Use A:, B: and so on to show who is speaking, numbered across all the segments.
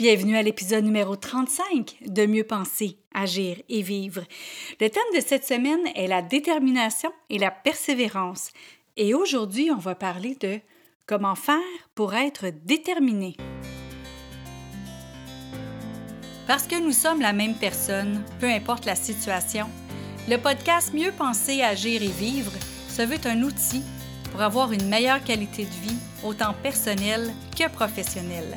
A: Bienvenue à l'épisode numéro 35 de Mieux penser, agir et vivre. Le thème de cette semaine est la détermination et la persévérance. Et aujourd'hui, on va parler de comment faire pour être déterminé. Parce que nous sommes la même personne, peu importe la situation, le podcast Mieux penser, agir et vivre se veut un outil pour avoir une meilleure qualité de vie, autant personnelle que professionnelle.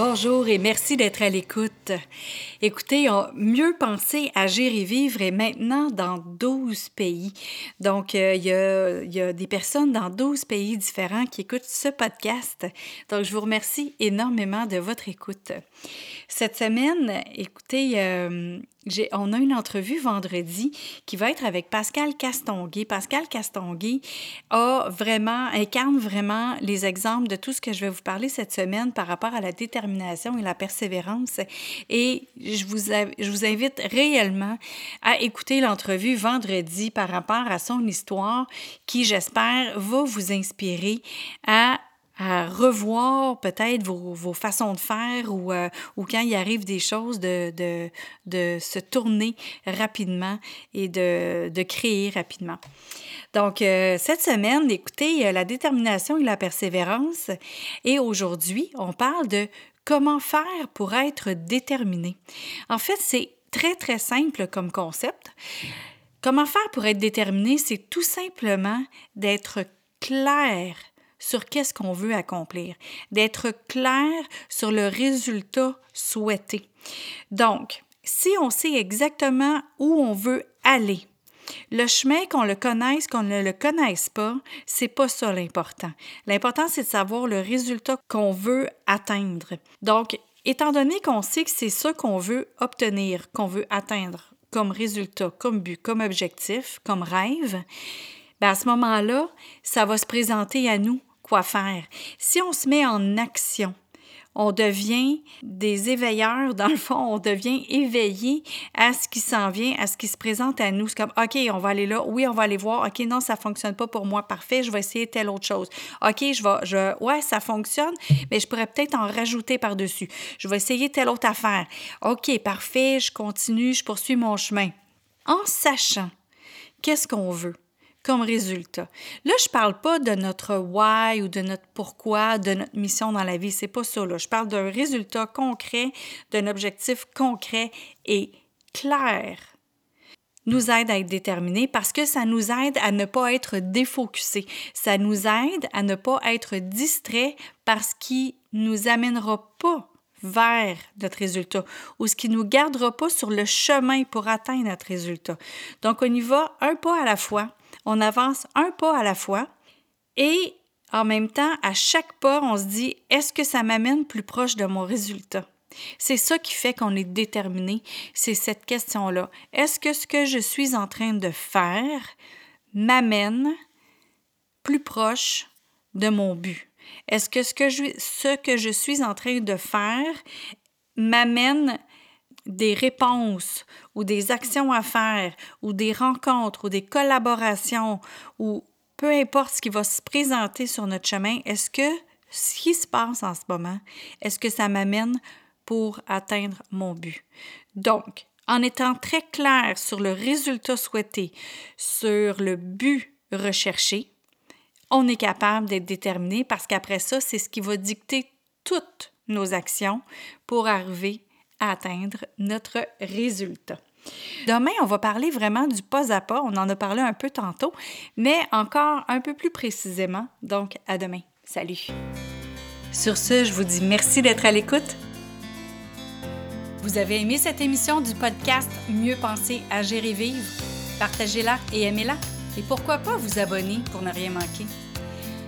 A: Bonjour et merci d'être à l'écoute. Écoutez, Mieux penser, agir et vivre est maintenant dans 12 pays. Donc, euh, il, y a, des personnes dans 12 pays différents qui écoutent ce podcast. Donc, je vous remercie énormément de votre écoute. Cette semaine, écoutez, euh, on a une entrevue vendredi qui va être avec Pascal Castonguay. Pascal Castonguay incarne vraiment les exemples de tout ce que je vais vous parler cette semaine par rapport à la détermination et la persévérance. Je vous, invite réellement à écouter l'entrevue vendredi par rapport à son histoire qui, j'espère, va vous inspirer à revoir peut-être vos, façons de faire ou, euh, ou quand il arrive des choses, de, se tourner rapidement et de, de créer rapidement. Donc, euh, cette semaine, écoutez, euh, la détermination et la persévérance. Et aujourd'hui, on parle de comment faire pour être déterminé. En fait, c'est très, très simple comme concept. Comment faire pour être déterminé, c'est tout simplement d'être clair sur qu'est-ce qu'on veut accomplir, d'être clair sur le résultat souhaité. Donc, si on sait exactement où on veut aller, le chemin, qu'on le connaisse, qu'on ne le connaisse pas, c'est pas ça l'important. L'important, c'est de savoir le résultat qu'on veut atteindre. Donc, étant donné qu'on sait que c'est ça qu'on veut obtenir, qu'on veut atteindre comme résultat, comme but, comme objectif, comme rêve, bien à ce moment-là, ça va se présenter à nous quoi faire. Si on se met en action, on devient des éveilleurs, dans le fond, on devient éveillé à ce qui s'en vient, à ce qui se présente à nous. C'est comme, OK, on va aller là, oui, on va aller voir, OK, non, ça fonctionne pas pour moi, parfait, je vais essayer telle autre chose. OK, je vais, je, ouais, ça fonctionne, mais je pourrais peut-être en rajouter par-dessus. Je vais essayer telle autre affaire. OK, parfait, je continue, je poursuis mon chemin. En sachant qu'est-ce qu'on veut comme résultat. Là, je parle pas de notre why ou de notre pourquoi, de notre mission dans la vie. C'est pas ça. Là. Je parle d'un résultat concret, d'un objectif concret et clair nous aide à être déterminés parce que ça nous aide à ne pas être défocusés. Ça nous aide à ne pas être distraits parce qu'il nous amènera pas vers notre résultat ou ce qui nous gardera pas sur le chemin pour atteindre notre résultat. Donc, on y va un pas à la fois on avance un pas à la fois et en même temps, à chaque pas, on se dit, est-ce que ça m'amène plus proche de mon résultat? C'est ça qui fait qu'on est déterminé, c'est cette question-là. Est-ce que ce que je suis en train de faire m'amène plus proche de mon but? Est-ce que ce que, je, ce que je suis en train de faire m'amène des réponses ou des actions à faire ou des rencontres ou des collaborations ou peu importe ce qui va se présenter sur notre chemin, est-ce que ce qui se passe en ce moment, est-ce que ça m'amène pour atteindre mon but? Donc, en étant très clair sur le résultat souhaité, sur le but recherché, on est capable d'être déterminé parce qu'après ça, c'est ce qui va dicter toutes nos actions pour arriver atteindre notre résultat. Demain, on va parler vraiment du pas à pas. On en a parlé un peu tantôt, mais encore un peu plus précisément. Donc, à demain. Salut. Sur ce, je vous dis merci d'être à l'écoute. Vous avez aimé cette émission du podcast Mieux penser, agir et vivre? Partagez-la et aimez-la. Et pourquoi pas vous abonner pour ne rien manquer?